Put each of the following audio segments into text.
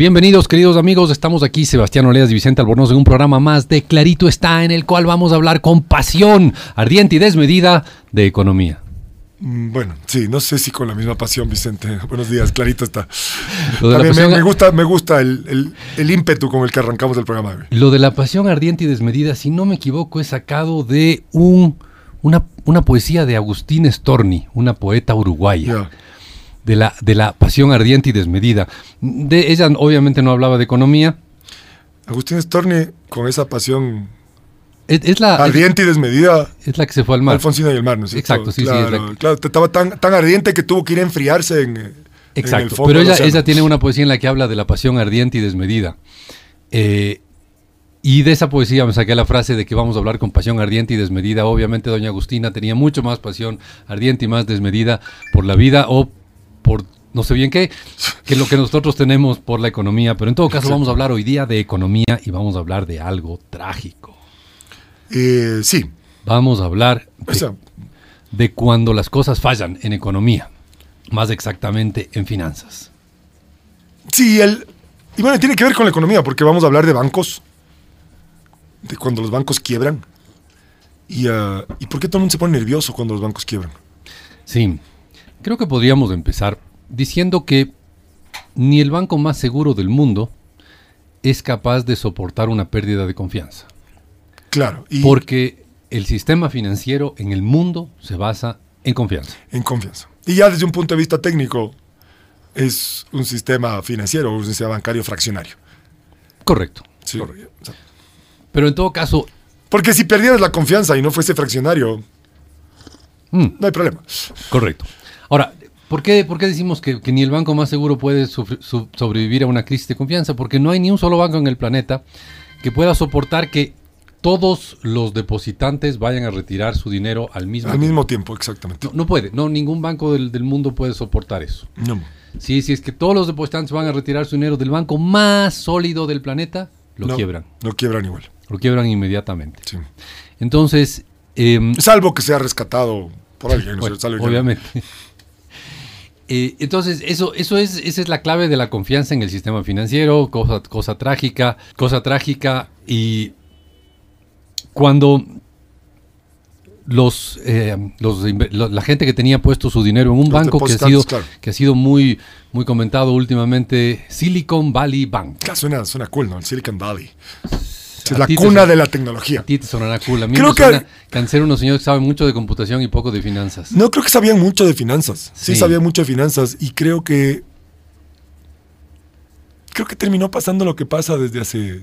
Bienvenidos, queridos amigos. Estamos aquí, Sebastián Oleas y Vicente Albornoz, en un programa más de Clarito está, en el cual vamos a hablar con pasión ardiente y desmedida de economía. Mm, bueno, sí, no sé si con la misma pasión, Vicente. Buenos días, clarito está. También me, gusta, me gusta el, ímpetu con el que arrancamos el programa. Lo de la pasión ardiente y desmedida, si no me equivoco, es sacado de un, una, una poesía de Agustín Storni, una poeta uruguaya de la, de la pasión ardiente y desmedida. De, ella obviamente no hablaba de economía. Agustín Storni, con esa pasión es, la, ardiente y desmedida. Es la que se fue al mar. Alfonsina y el mar, ¿no Exacto, sí, sí. Claro, estaba tan, tan ardiente que tuvo que ir a enfriarse en, Exacto, pero ella, ella, tiene una poesía en la que habla de la pasión ardiente y desmedida. Eh, y de esa poesía me saqué la frase de que vamos a hablar con pasión ardiente y desmedida. Obviamente doña Agustina tenía mucho más pasión ardiente y más desmedida por la vida o por no sé bien qué, que lo que nosotros tenemos por la economía, pero en todo caso vamos a hablar hoy día de economía y vamos a hablar de algo trágico. Eh, sí. Vamos a hablar de, cuando las cosas fallan en economía, más exactamente en finanzas. Sí, el, y bueno, tiene que ver con la economía, porque vamos a hablar de bancos, de cuando los bancos quiebran. Y, uh, ¿Y por qué todo el mundo se pone nervioso cuando los bancos quiebran? Sí, Creo que podríamos empezar diciendo que ni el banco más seguro del mundo es capaz de soportar una pérdida de confianza. Claro. Porque el sistema financiero en el mundo se basa en confianza. En confianza. Y ya desde un punto de vista técnico, es un sistema financiero, un sistema bancario fraccionario. Correcto. Sí. Pero en todo caso... Porque si perdieras la confianza y no fuese fraccionario, mm. no hay problema. Correcto. Ahora, ¿por qué, por qué decimos que, ni el banco más seguro puede sobrevivir a una crisis de confianza? Porque no hay ni un solo banco en el planeta que pueda soportar que todos los depositantes vayan a retirar su dinero al mismo tiempo. Al mismo tiempo, exactamente. No, puede, no, ningún banco del, mundo puede soportar eso. No. Sí, sí, es que todos los depositantes van a retirar su dinero del banco más sólido del planeta, lo quiebran. Lo quiebran igual. Lo quiebran inmediatamente. Sí. Entonces... Em, Salvo que sea rescatado por alguien. obviamente. Eh, entonces, eso, eso es, esa es la clave de la confianza en el sistema financiero, cosa, cosa trágica, cosa trágica. Y cuando los, eh, la gente que tenía puesto su dinero en un banco que ha sido, que ha sido muy, muy comentado últimamente, Silicon Valley Bank. suena, suena cool, ¿no? Silicon Valley. Es la cuna de la tecnología. A ti te sonará cool. A mí creo me suena que, ser unos señores que saben mucho de computación y poco de finanzas. No, creo que sabían mucho de finanzas. Sí, sabían mucho de finanzas. Y creo que. Creo que terminó pasando lo que pasa desde hace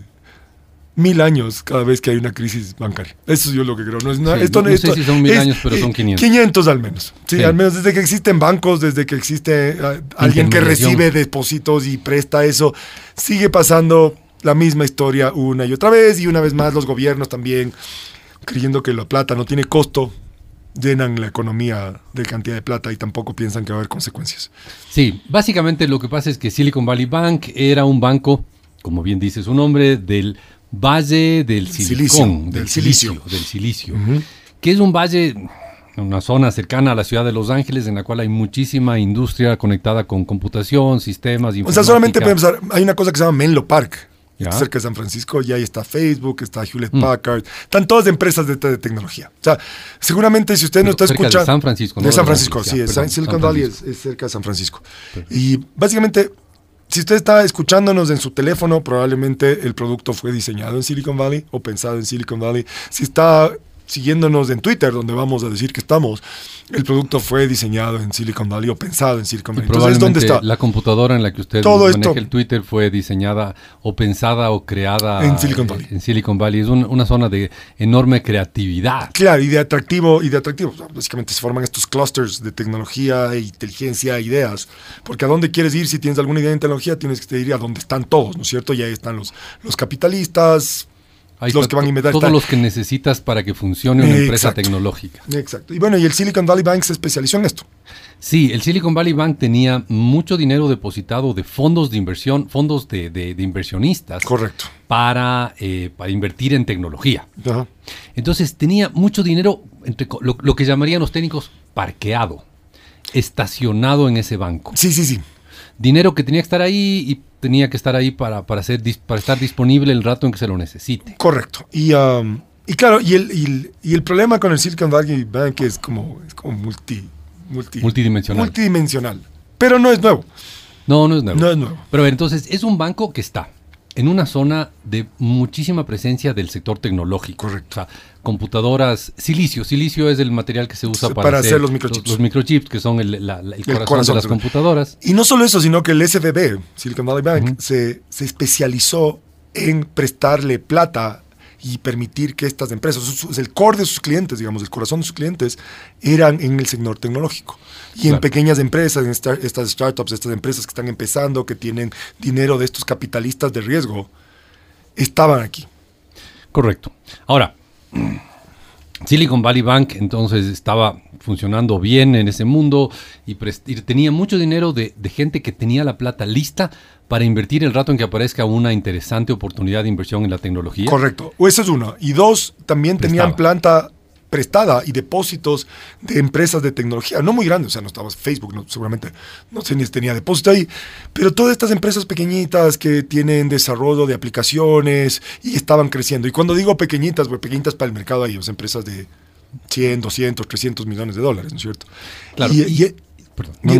mil años cada vez que hay una crisis bancaria. Eso es yo lo que creo. No, es, esto, no, sé si son mil años, pero son 500. 500 al menos. Sí, al menos desde que existen bancos, desde que existe ah, alguien que recibe depósitos y presta eso, sigue pasando la misma historia una y otra vez y una vez más los gobiernos también creyendo que la plata no tiene costo llenan la economía de cantidad de plata y tampoco piensan que va a haber consecuencias. Sí, básicamente lo que pasa es que Silicon Valley Bank era un banco, como bien dice su nombre, del Valle del Silicón, del, silicio, del silicio, que es un valle una zona cercana a la ciudad de Los Ángeles en la cual hay muchísima industria conectada con computación, sistemas, O sea, solamente hay una cosa que se llama Menlo Park, cerca de San Francisco, y ahí está Facebook, está Hewlett mm. Packard, están todas empresas de, tecnología. O sea, seguramente si usted no está escuchando... De San Francisco, ¿no? De San Francisco, sí, Silicon Valley es, cerca de San Francisco. Y básicamente, si usted está escuchándonos en su teléfono, probablemente el producto fue diseñado en Silicon Valley o pensado en Silicon Valley. Si está siguiéndonos en Twitter, donde vamos a decir que estamos, el producto fue diseñado en Silicon Valley o pensado en Silicon Valley. Entonces, ¿dónde está? La computadora en la que usted Todo maneja el Twitter fue diseñada o pensada o creada en Silicon Valley. En Silicon Valley. Es una zona de enorme creatividad. Claro, y de atractivo, y de atractivo. Básicamente se forman estos clusters de tecnología, e inteligencia, ideas. Porque a dónde quieres ir si tienes alguna idea de tecnología, tienes que ir a dónde están todos, ¿no es cierto? Y ahí están los, los capitalistas, los que van a inventar. Todos los que necesitas para que funcione una empresa tecnológica. Exacto. Y bueno, y el Silicon Valley Bank se especializó en esto. Sí, el Silicon Valley Bank tenía mucho dinero depositado de fondos de inversión, fondos de, inversionistas. Correcto. Para, eh, para invertir en tecnología. Entonces tenía mucho dinero, entre, lo, lo que llamarían los técnicos parqueado, estacionado en ese banco. Sí, sí, sí. Dinero que tenía que estar ahí y tenía que estar ahí para, para, ser, para estar disponible el rato en que se lo necesite. Correcto. Y, um, y claro, y el, y, el, problema con el Silicon Valley Bank es como, es como multi, multidimensional. multidimensional. Pero no es nuevo. No, no es nuevo. No es nuevo. Pero entonces es un banco que está en una zona de muchísima presencia del sector tecnológico. Correcto. O sea, computadoras, silicio. Silicio es el material que se usa para, hacer, los microchips. Los, microchips, que son el, corazón, de las computadoras. Y no solo eso, sino que el SVB, Silicon Valley Bank, se, se especializó en prestarle plata y permitir que estas empresas, el core de sus clientes, digamos, el corazón de sus clientes, eran en el sector tecnológico. Y en pequeñas empresas, en estas startups, estas empresas que están empezando, que tienen dinero de estos capitalistas de riesgo, estaban aquí. Correcto. Ahora, Silicon Valley Bank entonces estaba funcionando bien en ese mundo y, tenía mucho dinero de, gente que tenía la plata lista para invertir el rato en que aparezca una interesante oportunidad de inversión en la tecnología. Correcto. O esa es una. Y dos, también tenían planta prestada y depósitos de empresas de tecnología, no muy grandes, o sea, no estaba Facebook, no, seguramente no sé ni si tenía depósito ahí, pero todas estas empresas pequeñitas que tienen desarrollo de aplicaciones y estaban creciendo. Y cuando digo pequeñitas, pues pequeñitas para el mercado hay empresas de 100, 200, 300 millones de dólares, ¿no es cierto? Claro. Y,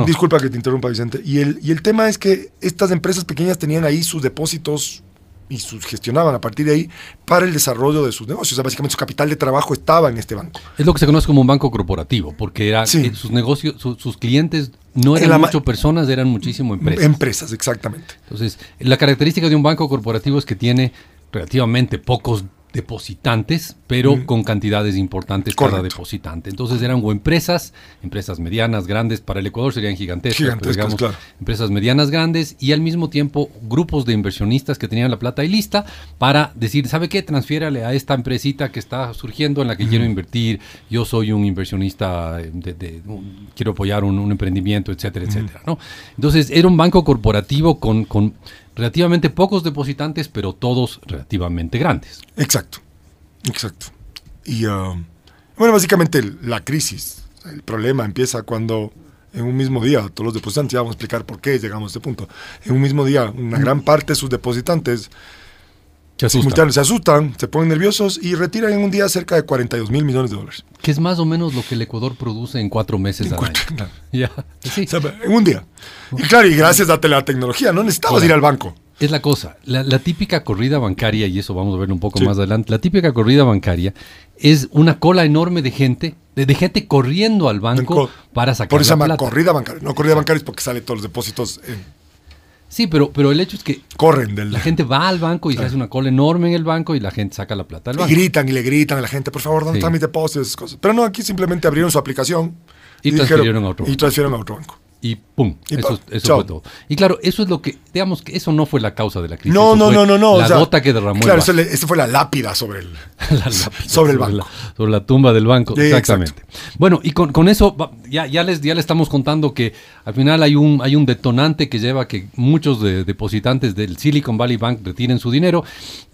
Disculpa que te interrumpa, Vicente. Y el, y el tema es que estas empresas pequeñas tenían ahí sus depósitos y sus gestionaban a partir de ahí para el desarrollo de sus negocios. O sea, básicamente su capital de trabajo estaba en este banco. Es lo que se conoce como un banco corporativo, porque era, eh, sus negocios, sus clientes no eran mucho personas, eran muchísimo empresas. Empresas, exactamente. Entonces, la característica de un banco corporativo es que tiene relativamente pocos depositantes, pero con cantidades importantes cada depositante. Entonces eran o empresas, empresas medianas, grandes, para el Ecuador serían gigantescas, digamos, empresas medianas, grandes, y al mismo tiempo grupos de inversionistas que tenían la plata ahí lista para decir, ¿sabe qué? Transfiérale a esta empresita que está surgiendo en la que quiero invertir, yo soy un inversionista, de, quiero apoyar un, emprendimiento, etcétera, etcétera. ¿no? Entonces era un banco corporativo con, con relativamente pocos depositantes, pero todos relativamente grandes. Exacto, exacto. Y uh, bueno, básicamente la crisis, el problema empieza cuando en un mismo día, todos los depositantes, ya vamos a explicar por qué llegamos a este punto, en un mismo día una gran parte de sus depositantes se asustan. se asustan, se ponen nerviosos y retiran en un día cerca de 42 mil millones de dólares. Que es más o menos lo que el Ecuador produce en cuatro meses al año. Ya. en un día. Y claro, y gracias a la tecnología, no necesitabas ir al banco. Es la cosa, la, típica corrida bancaria, y eso vamos a ver un poco más adelante, la típica corrida bancaria es una cola enorme de gente, de, gente corriendo al banco para sacar Por eso se llama corrida bancaria. No, corrida bancaria es porque sale todos los depósitos en Sí, pero, pero el hecho es que corren del... la gente va al banco y se hace una cola enorme en el banco y la gente saca la plata del banco. Y gritan y le gritan a la gente, por favor, ¿dónde están mis depósitos? Cosas. Pero no, aquí simplemente abrieron su aplicación y, transfirieron a otro Y transfirieron a otro banco y pum, eso, fue todo. Y claro, eso es lo que, digamos que eso no fue la causa de la crisis. No, no, no, no, no. La gota que derramó. Claro, eso, fue la lápida sobre el, sobre el banco. Sobre la, tumba del banco, exactamente. Bueno, y con, eso ya, ya, les, ya les estamos contando que al final hay un, hay un detonante que lleva a que muchos de, depositantes del Silicon Valley Bank retiren su dinero.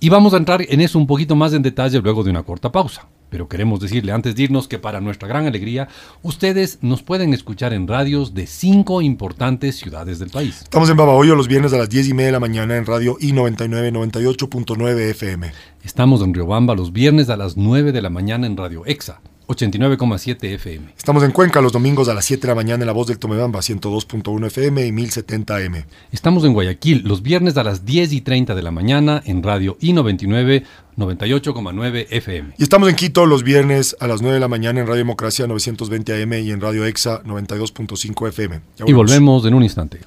Y vamos a entrar en eso un poquito más en detalle luego de una corta pausa. Pero queremos decirle antes de irnos que para nuestra gran alegría, ustedes nos pueden escuchar en radios de cinco importantes ciudades del país. Estamos en Babahoyo los viernes a las 10 y media de la mañana en radio I99 98.9 FM. Estamos en Riobamba los viernes a las 9 de la mañana en Radio EXA 89,7 FM. Estamos en Cuenca los domingos a las 7 de la mañana en La Voz del Tomebamba, 102.1 FM y 1070 M. Estamos en Guayaquil los viernes a las 10 y 30 de la mañana en Radio I99, 98,9 FM. Y estamos en Quito los viernes a las 9 de la mañana en Radio Democracia, 920 AM y en Radio EXA, 92.5 FM. Y volvemos en un instante.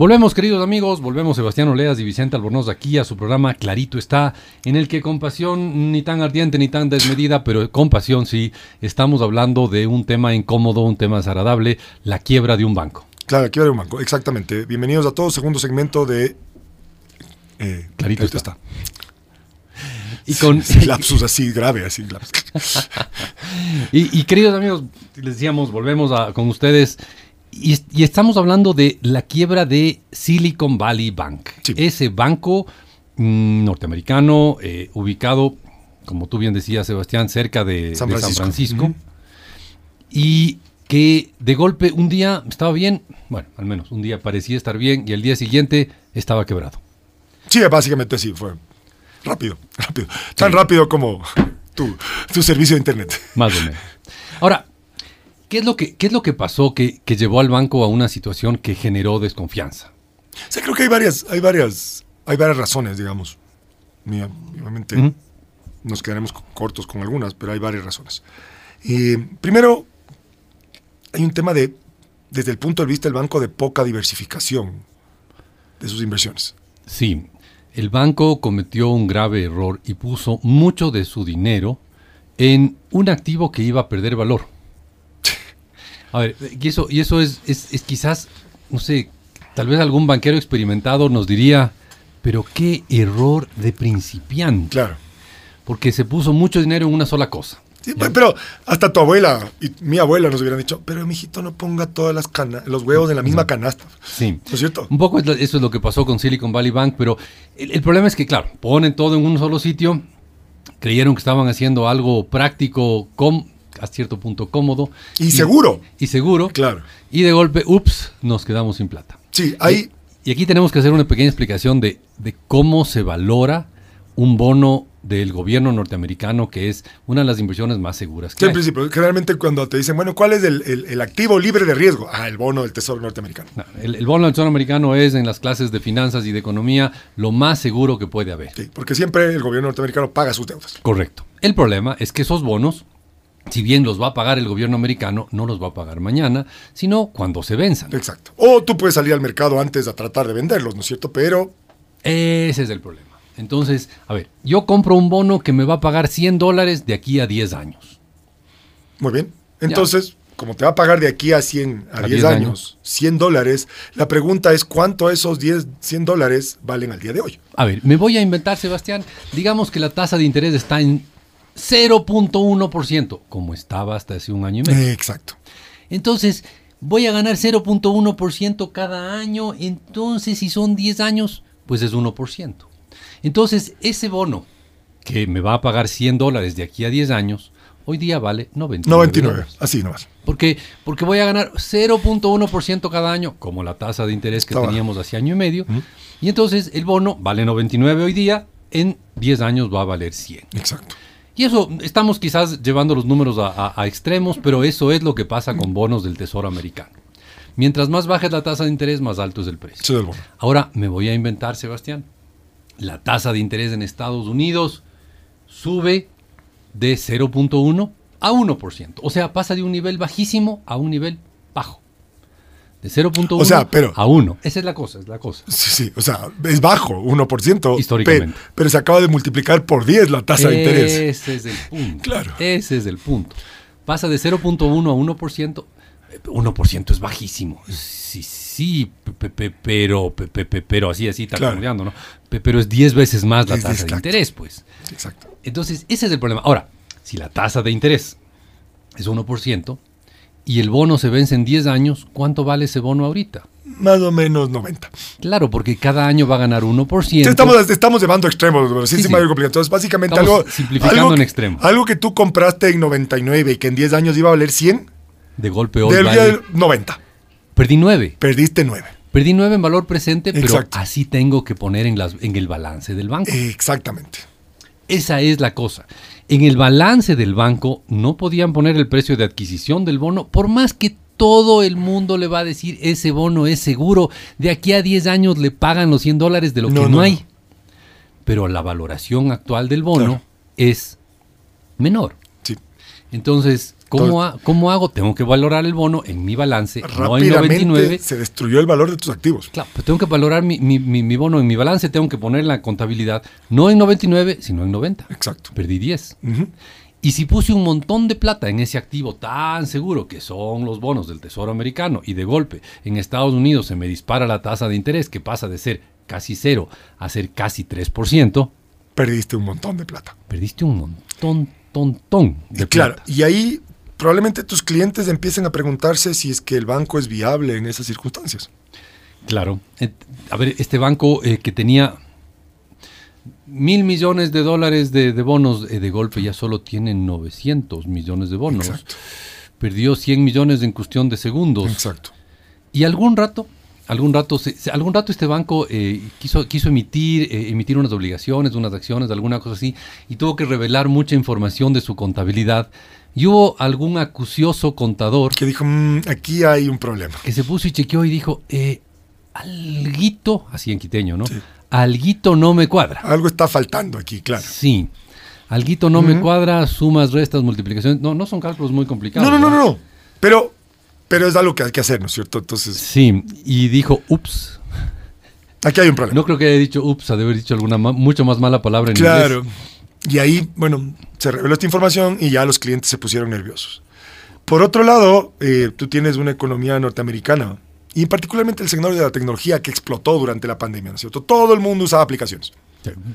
Volvemos, queridos amigos, volvemos Sebastián Oleas y Vicente Albornoz aquí a su programa Clarito está, en el que con pasión ni tan ardiente ni tan desmedida, pero con pasión sí, estamos hablando de un tema incómodo, un tema desagradable, la quiebra de un banco. Claro, la quiebra de un banco, exactamente. Bienvenidos a todos, segundo segmento de eh, Clarito, está. Y con lapsus así grave, así y, queridos amigos, les decíamos, volvemos a, con ustedes y, estamos hablando de la quiebra de Silicon Valley Bank. Ese banco mm, norteamericano, eh, ubicado, como tú bien decías, Sebastián, cerca de San Francisco. Y que de golpe un día estaba bien, bueno, al menos un día parecía estar bien y el día siguiente estaba quebrado. Sí, básicamente sí, fue rápido, rápido. Tan rápido como tu, tu, servicio de internet. Más o menos. ¿Qué es lo que, qué es lo que pasó que, que llevó al banco a una situación que generó desconfianza? Sí, creo que hay varias, hay varias, hay varias razones, digamos. Obviamente nos quedaremos cortos con algunas, pero hay varias razones. Y primero, hay un tema de, desde el punto de vista del banco, de poca diversificación de sus inversiones. Sí, el banco cometió un grave error y puso mucho de su dinero en un activo que iba a perder valor. A ver, y eso, y eso es, es, quizás, no sé, tal vez algún banquero experimentado nos diría, pero qué error de principiante. Claro. Porque se puso mucho dinero en una sola cosa. Sí, pero hasta tu abuela y mi abuela nos hubieran dicho, pero mijito no ponga todas las los huevos en la misma canasta. Sí. ¿No es cierto? Un poco eso es lo que pasó con Silicon Valley Bank, pero el, problema es que, claro, ponen todo en un solo sitio, creyeron que estaban haciendo algo práctico, com, a cierto punto cómodo. Y, seguro. Y seguro. Claro. Y de golpe, ups, nos quedamos sin plata. Sí, hay... Y, y aquí tenemos que hacer una pequeña explicación de, de cómo se valora un bono del gobierno norteamericano, que es una de las inversiones más seguras. Que sí, en principio, generalmente cuando te dicen, bueno, ¿cuál es el, activo libre de riesgo? Ah, el bono del Tesoro norteamericano. el, bono del Tesoro americano es en las clases de finanzas y de economía lo más seguro que puede haber. Sí, porque siempre el gobierno norteamericano paga sus deudas. Correcto. El problema es que esos bonos, si bien los va a pagar el gobierno americano, no los va a pagar mañana, sino cuando se venzan. Exacto. O tú puedes salir al mercado antes de tratar de venderlos, ¿no es cierto? Pero... Ese es el problema. Entonces, a ver, yo compro un bono que me va a pagar 100 dólares de aquí a 10 años. Muy bien. Entonces, como te va a pagar de aquí a 100, a, 10, años, 100 dólares, la pregunta es cuánto esos 10, 100 dólares valen al día de hoy. A ver, me voy a inventar, Sebastián. Digamos que la tasa de interés está en 0.1%, como estaba hasta hace un año y medio. Exacto. Entonces, voy a ganar 0.1% cada año. Entonces, si son 10 años, pues es 1%. Entonces, ese bono que me va a pagar 100 dólares de aquí a 10 años, hoy día vale 99. 99, así nomás. Porque, porque voy a ganar 0.1% cada año, como la tasa de interés que teníamos hace año y medio. Y entonces el bono vale 99 hoy día, en 10 años va a valer 100. Exacto. Y eso, estamos quizás llevando los números a, extremos, pero eso es lo que pasa con bonos del Tesoro americano. Mientras más baja la tasa de interés, más alto es el precio. Ahora me voy a inventar, Sebastián la tasa de interés en Estados Unidos sube de 0.1 a 1%. O sea, pasa de un nivel bajísimo a un nivel bajo. De 0.1 a 1. Esa es la cosa, es la cosa. Sí, sí, o sea, es bajo, 1%. Históricamente. Pero, se acaba de multiplicar por 10 la tasa de interés. Ese es el punto. claro. Ese es el punto. Pasa de 0.1 a 1%. 1% es bajísimo. Sí, sí, pero, pero así, así, está claro. ¿no? Pero es 10 veces más la tasa de interés, pues. Exacto. Entonces, ese es el problema. Ahora, si la tasa de interés es 1% y el bono se vence en 10 años, ¿cuánto vale ese bono ahorita? Más o menos 90. Claro, porque cada año va a ganar 1%. Estamos, estamos llevando extremos, sí, sí, Entonces, básicamente algo... Simplificando en extremo. Algo que tú compraste en 99 y que en 10 años iba a valer 100. De golpe hoy Del 90. Perdí 9. Perdiste 9. Perdí 9 en valor presente, pero así tengo que poner en, las, en el balance del banco. Exactamente. Esa es la cosa. En el balance del banco no podían poner el precio de adquisición del bono, por más que todo el mundo le va a decir ese bono es seguro, de aquí a 10 años le pagan los 100 dólares de lo que no, hay. Pero la valoración actual del bono es menor. Sí. Entonces, ¿Cómo, hago? Tengo que valorar el bono en mi balance, no en 99. Se destruyó el valor de tus activos. Claro, pues tengo que valorar mi, bono en mi balance, tengo que poner la contabilidad no en 99, sino en 90. Exacto. Perdí 10. Y si puse un montón de plata en ese activo tan seguro que son los bonos del Tesoro americano y de golpe en Estados Unidos se me dispara la tasa de interés que pasa de ser casi cero a ser casi 3%, perdiste un montón de plata. Perdiste un montón, tontón de plata. Claro, y ahí probablemente tus clientes empiecen a preguntarse si es que el banco es viable en esas circunstancias. Claro. A ver, este banco eh, que tenía mil millones de dólares de, bonos, eh, de golpe ya solo tiene 900 millones de bonos. Exacto. Perdió 100 millones en cuestión de segundos. Exacto. Y algún rato, algún rato, algún rato este banco eh, quiso, quiso emitir, eh, emitir unas obligaciones, unas acciones, alguna cosa así, y tuvo que revelar mucha información de su contabilidad. Y hubo algún acucioso contador. Que dijo, mm, aquí hay un problema. Que se puso y chequeó y dijo, eh, alguito, así en quiteño, ¿no? Alguito no me cuadra. Algo está faltando aquí, claro. Sí. Alguito no me cuadra, sumas, restas, multiplicaciones. No, no son cálculos muy complicados. No, no, no, no. Pero, pero es algo que hay que hacer, ¿no es cierto? Entonces. Sí, y dijo, ups. Aquí hay un problema. No creo que haya dicho ups, ha de haber dicho alguna mucho más mala palabra en claro. Y ahí, bueno, se reveló esta información y ya los clientes se pusieron nerviosos. Por otro lado, eh, tú tienes una economía norteamericana y particularmente el sector de la tecnología que explotó durante la pandemia, ¿no es cierto? Todo el mundo usaba aplicaciones.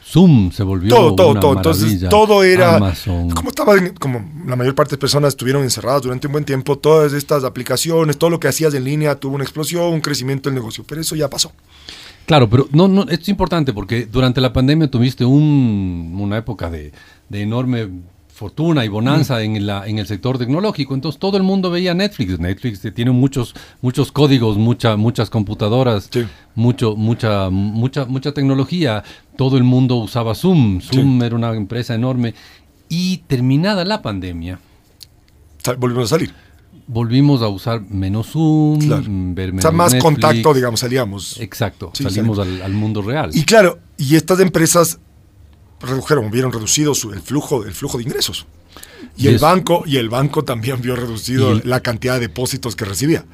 Zoom se volvió todo, todo, todo. Entonces todo era como estaba, como la mayor parte de personas estuvieron encerradas durante un buen tiempo, todas estas aplicaciones, todo lo que hacías en línea tuvo una explosión, un crecimiento del negocio, pero eso ya pasó. Claro, pero no, no, es importante porque durante la pandemia tuviste un, una época de, de enorme fortuna y bonanza en, la, en el sector tecnológico. Entonces todo el mundo veía Netflix. Netflix tiene muchos, muchos códigos, mucha, muchas computadoras, mucho, mucha, mucha, mucha tecnología. Todo el mundo usaba Zoom. Zoom era una empresa enorme. Y terminada la pandemia. Volvimos a salir. Volvimos a usar menos Zoom, ver menos O sea, más contacto, digamos, salíamos. Exacto, salimos al, al mundo real. Y claro, y estas empresas redujeron, vieron reducido el, flujo, el flujo de ingresos. Y, el banco, y el banco también vio reducido la cantidad de depósitos que recibía.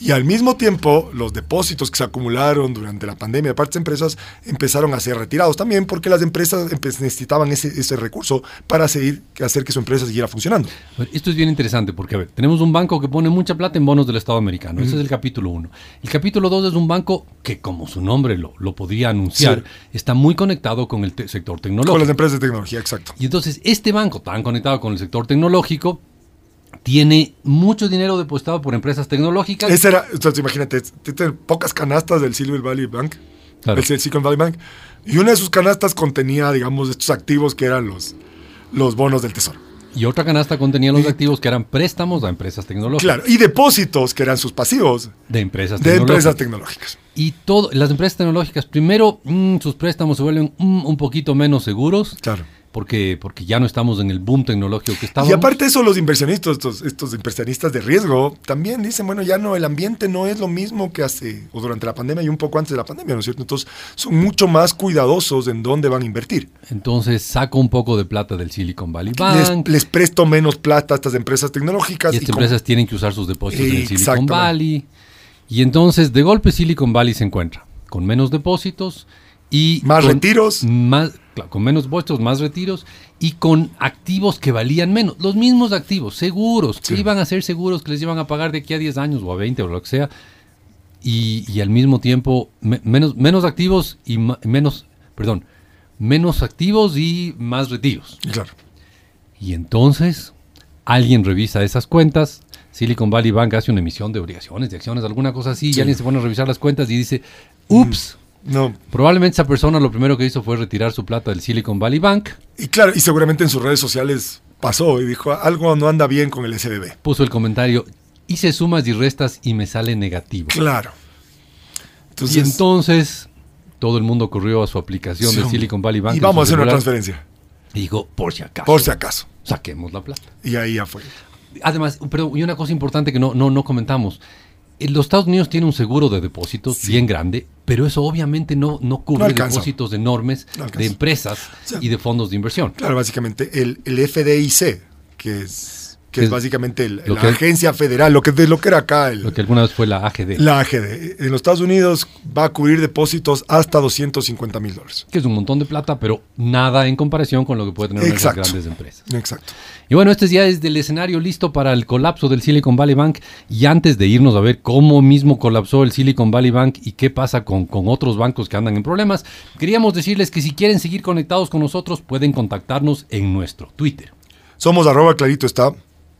Y al mismo tiempo, los depósitos que se acumularon durante la pandemia de partes de empresas empezaron a ser retirados también porque las empresas necesitaban ese, ese recurso para seguir, hacer que su empresa siguiera funcionando. Esto es bien interesante porque, a ver, tenemos un banco que pone mucha plata en bonos del Estado americano. Ese es el capítulo 1. El capítulo 2 es un banco que, como su nombre lo, lo podía anunciar, está muy conectado con el sector tecnológico. Con las empresas de tecnología, exacto. Y entonces, este banco tan conectado con el sector tecnológico tiene mucho dinero depositado por empresas tecnológicas. Esa era, entonces imagínate, tiene pocas canastas del Silver Valley Bank, el Silicon Valley Bank, y una de sus canastas contenía, digamos, estos activos que eran los, los bonos del tesoro. Y otra canasta contenía los activos que eran préstamos a empresas tecnológicas. Claro, y depósitos que eran sus pasivos. De empresas tecnológicas. De empresas tecnológicas. Y todo, las empresas tecnológicas, primero, mm, sus préstamos se vuelven mm, un poquito menos seguros. Claro porque, porque ya no estamos en el boom tecnológico que estábamos. Y aparte eso, los inversionistas, estos, estos inversionistas de riesgo, también dicen, bueno, ya no, el ambiente no es lo mismo que hace, o durante la pandemia y un poco antes de la pandemia, ¿no es cierto? Entonces son mucho más cuidadosos en dónde van a invertir. Entonces saco un poco de plata del Silicon Valley Bank. Les, presto menos plata a estas empresas tecnológicas. Y estas empresas tienen que usar sus depósitos en el Silicon Valley. Y entonces de golpe Silicon Valley se encuentra con menos depósitos y... Más retiros. Más con menos vuestros, más retiros y con activos que valían menos. Los mismos activos, seguros, que iban a ser seguros, que les iban a pagar de aquí a 10 años o a 20 o lo que sea. Y, al mismo tiempo, menos, menos activos y menos, perdón, menos activos y más retiros. Claro. Y entonces, alguien revisa esas cuentas. Silicon Valley Bank hace una emisión de obligaciones, de acciones, alguna cosa así, y alguien se pone a revisar las cuentas y dice, ups, no. Probablemente esa persona lo primero que hizo fue retirar su plata del Silicon Valley Bank. Y claro, y seguramente en sus redes sociales pasó y dijo, algo no anda bien con el SBB. Puso el comentario, hice sumas y restas y me sale negativo. Claro. Entonces, y entonces todo el mundo corrió a su aplicación de Silicon Valley Bank. Y vamos a hacer una transferencia. Y dijo, por si acaso. Por si acaso. Saquemos la plata. Y ahí ya fue. Además, pero y una cosa importante que no, no, no comentamos los Estados Unidos tiene un seguro de depósitos bien grande, pero eso obviamente no, no cubre depósitos enormes de empresas y de fondos de inversión. Claro, básicamente el, el FDIC, que es que es, básicamente la agencia federal, lo que, de lo que era acá. lo que alguna vez fue la AGD. La AGD. En los Estados Unidos va a cubrir depósitos hasta 250 mil dólares. Que es un montón de plata, pero nada en comparación con lo que puede tener las grandes empresas. Exacto. Y bueno, este ya es del escenario listo para el colapso del Silicon Valley Bank. Y antes de irnos a ver cómo mismo colapsó el Silicon Valley Bank y qué pasa con, con otros bancos que andan en problemas, queríamos decirles que si quieren seguir conectados con nosotros, pueden contactarnos en nuestro Twitter. Somos arroba clarito está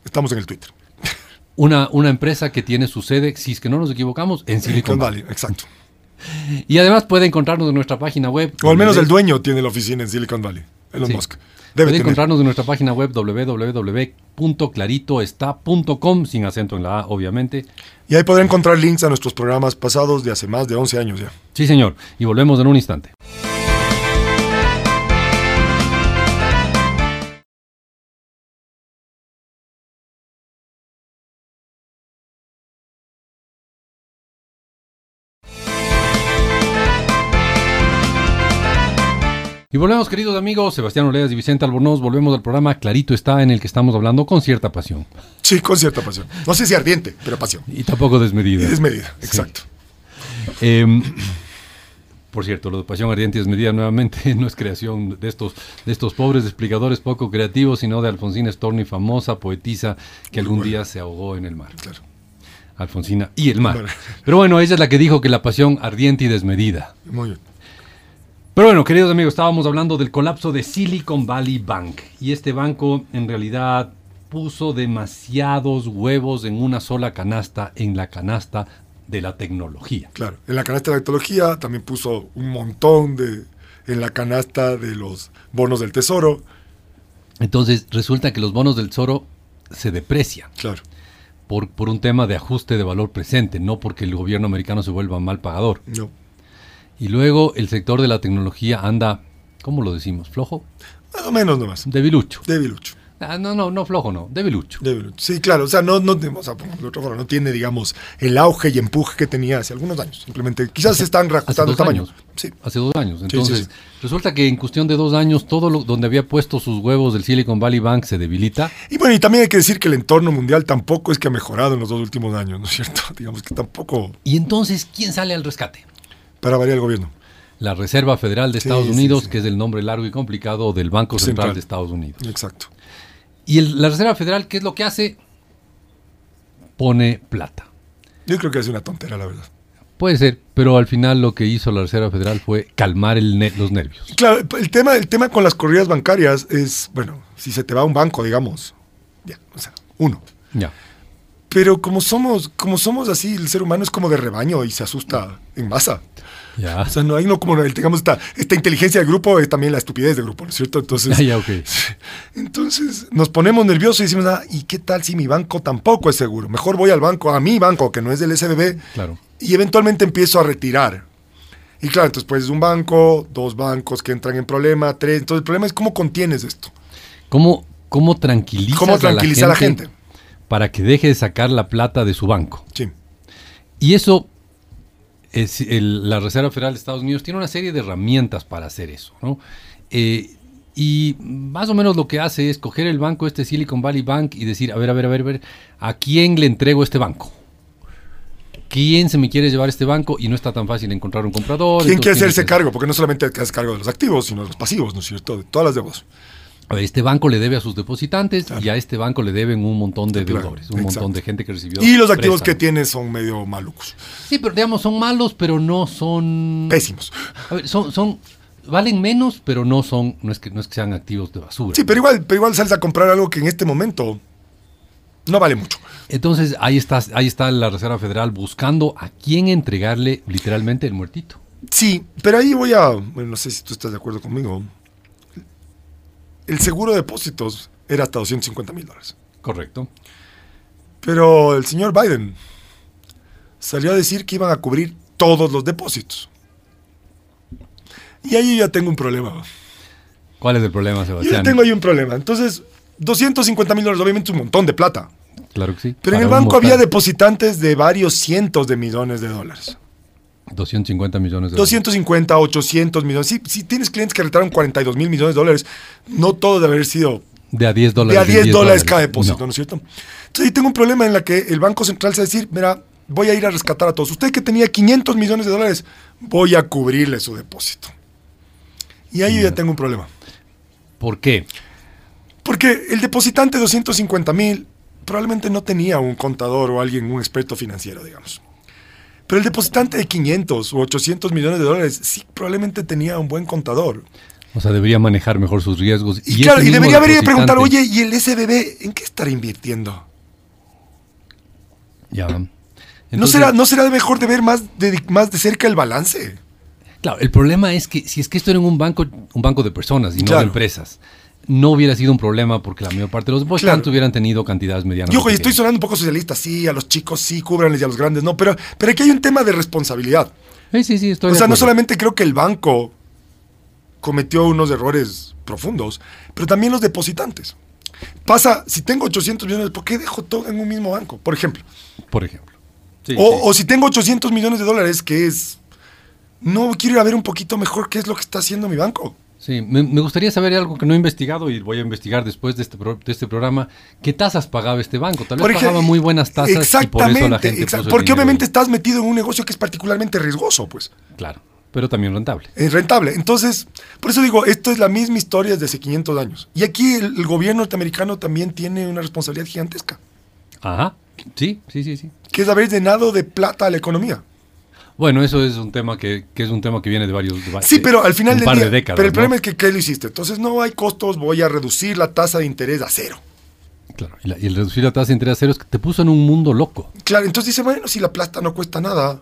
Estamos en el Twitter. Una, una empresa que tiene su sede, si es que no nos equivocamos, en Silicon Valley. Exacto. Y además puede encontrarnos en nuestra página web. O al menos el dueño tiene la oficina en Silicon Valley, Elon Musk. Debe encontrarnos en nuestra página web www.claritoestá.com, sin acento en la A, obviamente. Y ahí podrá encontrar links a nuestros programas pasados de hace más de 11 años ya. Sí, señor. Y volvemos en un instante. Y volvemos, queridos amigos, Sebastián Oleas y Vicente Albornoz, volvemos al programa Clarito está en el que estamos hablando con cierta pasión. Sí, con cierta pasión. No sé si ardiente, pero pasión. Y tampoco desmedida. desmedida, exacto. Em, por cierto, lo de pasión ardiente y desmedida nuevamente no es creación de estos, de estos pobres explicadores poco creativos, sino de Alfonsina Storni, famosa poetisa que algún día se ahogó en el mar. Claro. Alfonsina y el mar. Pero bueno, ella es la que dijo que la pasión ardiente y desmedida. Muy bien. Pero bueno, queridos amigos, estábamos hablando del colapso de Silicon Valley Bank. Y este banco en realidad puso demasiados huevos en una sola canasta, en la canasta de la tecnología. Claro, en la canasta de la tecnología también puso un montón de, en la canasta de los bonos del tesoro. Entonces resulta que los bonos del tesoro se deprecian. Claro. Por, por un tema de ajuste de valor presente, no porque el gobierno americano se vuelva mal pagador. No. Y luego el sector de la tecnología anda, ¿cómo lo decimos? ¿Flojo? Más o menos nomás. Debilucho. Debilucho. Ah, no, no, no flojo, no, debilucho. Debilucho. Sí, claro, o sea, no, no, o sea, no tiene, digamos, el auge y empuje que tenía hace algunos años. Simplemente, quizás se están reajustando el tamaño. Sí. Hace dos años. Entonces, resulta que en cuestión de dos años, todo lo, donde había puesto sus huevos del Silicon Valley Bank se debilita. Y bueno, y también hay que decir que el entorno mundial tampoco es que ha mejorado en los dos últimos años, ¿no es cierto? Digamos que tampoco. Y entonces, ¿quién sale al rescate? Para variar el gobierno la Reserva Federal de Estados Unidos, que es el nombre largo y complicado del Banco Central, de Estados Unidos. Exacto. Y la Reserva Federal, ¿qué es lo que hace? Pone plata. Yo creo que es una tontera, la verdad. Puede ser, pero al final lo que hizo la Reserva Federal fue calmar los nervios. Claro, el tema, el tema con las corridas bancarias es, bueno, si se te va a un banco, digamos, ya, o sea, uno. Ya. Pero como somos, como somos así, el ser humano es como de rebaño y se asusta en masa. Ya. O sea, no hay no como digamos esta, esta inteligencia de grupo es también la estupidez de grupo, ¿no es cierto? Entonces, ya, entonces nos ponemos nerviosos y decimos, ah, ¿y qué tal si mi banco tampoco es seguro? Mejor voy al banco, a mi banco, que no es del SBB, claro. y eventualmente empiezo a retirar. Y claro, entonces pues un banco, dos bancos que entran en problema, tres. Entonces el problema es cómo contienes esto. ¿Cómo, cómo tranquilizas ¿Cómo tranquilizar a la gente? Para que deje de sacar la plata de su banco. Sí. Y eso la Reserva Federal de Estados Unidos tiene una serie de herramientas para hacer eso, ¿no? Eh, y más o menos lo que hace es coger el banco, este Silicon Valley Bank, y decir, a ver, a ver, a ver, a ver, ¿a quién le entrego este banco? ¿Quién se me quiere llevar este banco? Y no está tan fácil encontrar un comprador. ¿Quién quiere hacerse cargo? Porque no solamente te haces cargo de los activos, sino de los pasivos, ¿no es cierto? De todas las deudas este banco le debe a sus depositantes y a este banco le deben un montón de deudores, un montón de gente que recibió. Y los activos que tiene son medio malucos. Sí, pero digamos, son malos, pero no son. Pésimos. A ver, son, son. Valen menos, pero no son. No es que, no es que sean activos de basura. Sí, pero igual, pero igual sales a comprar algo que en este momento no vale mucho. Entonces, ahí está, ahí está la Reserva Federal buscando a quién entregarle literalmente el muertito. Sí, pero ahí voy a. Bueno, no sé si tú estás de acuerdo conmigo el seguro de depósitos era hasta 250 mil dólares. Correcto. Pero el señor Biden salió a decir que iban a cubrir todos los depósitos. Y ahí ya tengo un problema. ¿Cuál es el problema, Sebastián? Yo tengo ahí un problema. Entonces, 250 mil dólares, obviamente un montón de plata. Claro que sí. Pero en el banco había depositantes de varios cientos de millones de dólares. 250 millones de dólares. 250, 800 millones. Si, tienes clientes que retaron 42 mil millones de dólares, no todo debe haber sido de a 10 dólares. De a 10, dólares, cada depósito, no. es cierto? Entonces ahí tengo un problema en la que el Banco Central se va a decir, mira, voy a ir a rescatar a todos. Usted que tenía 500 millones de dólares, voy a cubrirle su depósito. Y ahí yo ya tengo un problema. ¿Por qué? Porque el depositante de 250 mil probablemente no tenía un contador o alguien, un experto financiero, digamos. Pero el depositante de 500 o 800 millones de dólares sí probablemente tenía un buen contador. O sea, debería manejar mejor sus riesgos. Y, claro, y debería haber preguntar, oye, ¿y el SBB en qué estará invirtiendo? Ya. ¿No, será, ¿No será mejor de ver más de, más de cerca el balance? Claro, el problema es que si es que esto era un banco, un banco de personas y no de empresas, no hubiera sido un problema porque la mayor parte de los depositantes hubieran tenido cantidades medianas. Yo, estoy sonando un poco socialista, sí, a los chicos sí, cúbranles y a los grandes no, pero, pero aquí hay un tema de responsabilidad. Sí, sí, sí, estoy O sea, no solamente creo que el banco cometió unos errores profundos, pero también los depositantes. Pasa, si tengo 800 millones, ¿por qué dejo todo en un mismo banco? Por ejemplo. Por ejemplo. o, si tengo 800 millones de dólares, que es... No quiero ir a ver un poquito mejor qué es lo que está haciendo mi banco. Sí, me, gustaría saber algo que no he investigado y voy a investigar después de este, de este programa. ¿Qué tasas pagaba este banco? Tal vez pagaba muy buenas tasas exactamente, y por eso la gente Porque obviamente estás metido en un negocio que es particularmente riesgoso, pues. Claro pero también rentable. Es rentable. Entonces, por eso digo, esto es la misma historia desde hace 500 años. Y aquí el, gobierno norteamericano también tiene una responsabilidad gigantesca. Ajá, sí, sí, sí, sí. Que es haber llenado de plata a la economía. Bueno, eso es un tema que, es un tema que viene de varios Sí, pero al final del día, décadas, pero el problema es que ¿qué lo hiciste? Entonces no hay costos, voy a reducir la tasa de interés a cero. Claro, y, el reducir la tasa de interés a cero es que te puso en un mundo loco. Claro, entonces dice, bueno, si la plata no cuesta nada,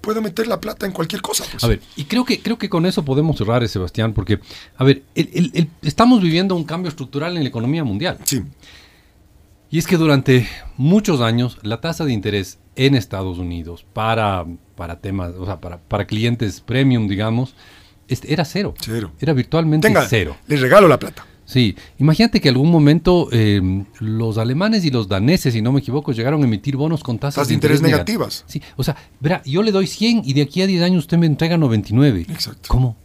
puedo meter la plata en cualquier cosa. Pues. A ver, y creo que, creo que con eso podemos cerrar, eh, Sebastián, porque, a ver, estamos viviendo un cambio estructural en la economía mundial. Sí. Y es que durante muchos años la tasa de interés en Estados Unidos para, para temas, o sea, para, para clientes premium, digamos, era cero. Cero. Era virtualmente Tenga, cero. Les regalo la plata. Sí, imagínate que algún momento eh, los alemanes y los daneses, si no me equivoco, llegaron a emitir bonos con tasas, de interés, negativas. Sí, o sea, verá, yo le doy 100 y de aquí a 10 años usted me entrega 99. Exacto. ¿Cómo?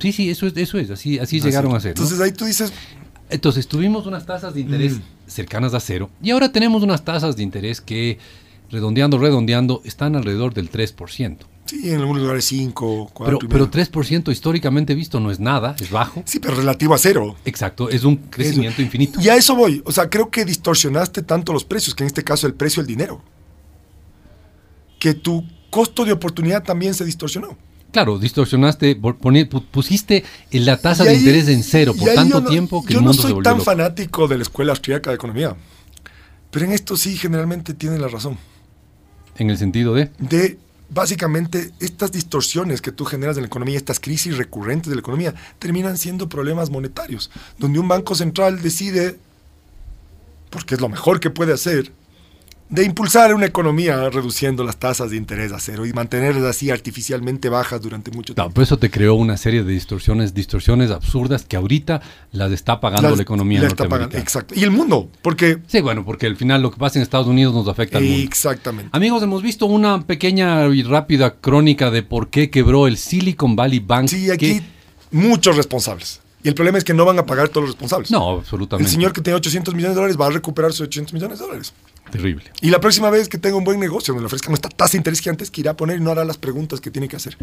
Sí, sí, eso es, eso es así, así llegaron a ser. Entonces ahí tú dices... Entonces tuvimos unas tasas de interés mm. Cercanas a cero y ahora tenemos unas tasas de interés que, redondeando, redondeando, están alrededor del 3%. Sí, en algunos lugares 5, 4. Pero, pero 3% históricamente visto no es nada, es bajo. Sí, pero relativo a cero. Exacto, es un crecimiento infinito. Y a eso voy. O sea, creo que distorsionaste tanto los precios, que en este caso el precio del dinero, que tu costo de oportunidad también se distorsionó. Claro, distorsionaste, pusiste la tasa de interés en cero por tanto tiempo que el mundo se Yo no soy tan fanático de la escuela austríaca de economía, pero en esto sí generalmente tiene la razón. ¿En el sentido de? De básicamente estas distorsiones que tú generas en la economía, estas crisis recurrentes de la economía, terminan siendo problemas monetarios, donde un banco central decide, porque es lo mejor que puede hacer, de impulsar una economía reduciendo las tasas de interés a cero y mantenerlas así artificialmente bajas durante mucho tiempo. por eso te creó una serie de distorsiones, distorsiones absurdas que ahorita las está pagando la economía norteamericana. exacto. Y el mundo, porque... Sí, bueno, porque al final lo que pasa en Estados Unidos nos afecta al mundo. Exactamente. Amigos, hemos visto una pequeña y rápida crónica de por qué quebró el Silicon Valley Bank. Sí, aquí muchos responsables. Y el problema es que no van a pagar todos los responsables. No, absolutamente. El señor que tiene 800 millones de dólares va a recuperar sus 800 millones de dólares. Terrible. Y la próxima vez que tenga un buen negocio, donde le ofrezcan esta tasa de interés que antes que irá a poner y no hará las preguntas que tiene que hacer.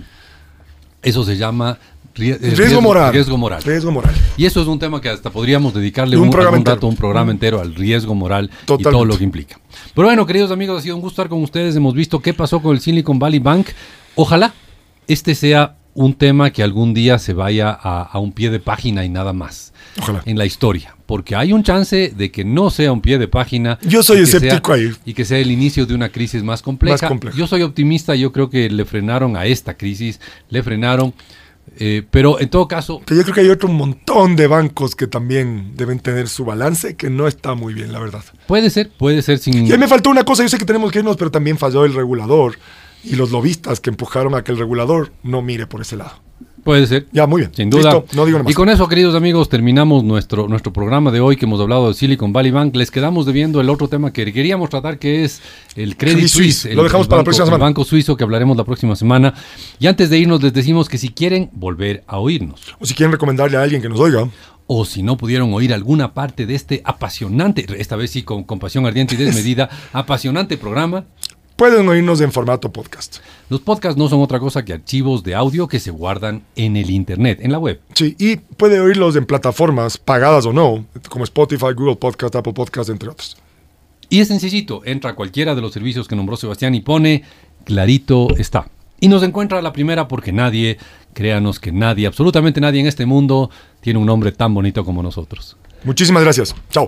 Eso se llama eh, riesgo, moral. Riesgo moral. Riesgo moral. Y eso es un tema que hasta podríamos dedicarle un, programa rato, un programa entero al riesgo moral y todo lo que implica. Pero bueno, queridos amigos, ha sido un gusto estar con ustedes. Hemos visto qué pasó con el Silicon Valley Bank. Ojalá este sea un tema que algún día se vaya a un pie de página y nada más en la historia, porque hay un chance de que no sea un pie de página. Yo soy escéptico ahí. Y que sea el inicio de una crisis más compleja. Yo soy optimista, yo creo que le frenaron a esta crisis, le frenaron. Eh, pero en todo caso... yo creo que hay otro montón de bancos que también deben tener su balance, que no está muy bien, la verdad. Puede ser, puede ser sin... Y me faltó una cosa, yo sé que tenemos que irnos, pero también falló el regulador y los lobistas que empujaron a que el regulador no mire por ese lado. Puede ser. Ya, muy bien. Sin duda. no digo Y con eso, queridos amigos, terminamos nuestro, nuestro programa de hoy que hemos hablado de Silicon Valley Bank. Les quedamos debiendo el otro tema que queríamos tratar, que es el Credit Suisse. Lo dejamos para la próxima semana. El banco suizo que hablaremos la próxima semana. Y antes de irnos, les decimos que si quieren volver a oírnos. O si quieren recomendarle a alguien que nos oiga o si no pudieron oír alguna parte de este apasionante, esta vez sí con, con pasión ardiente y desmedida, apasionante programa, pueden oírnos en formato podcast. Los podcasts no son otra cosa que archivos de audio que se guardan en el Internet, en la web. Sí, y puede oírlos en plataformas pagadas o no, como Spotify, Google Podcast, Apple Podcast, entre otros. Y es sencillito, entra a cualquiera de los servicios que nombró Sebastián y pone clarito está. Y nos encuentra la primera porque nadie, créanos que nadie, absolutamente nadie en este mundo tiene un nombre tan bonito como nosotros. Muchísimas gracias. Chao.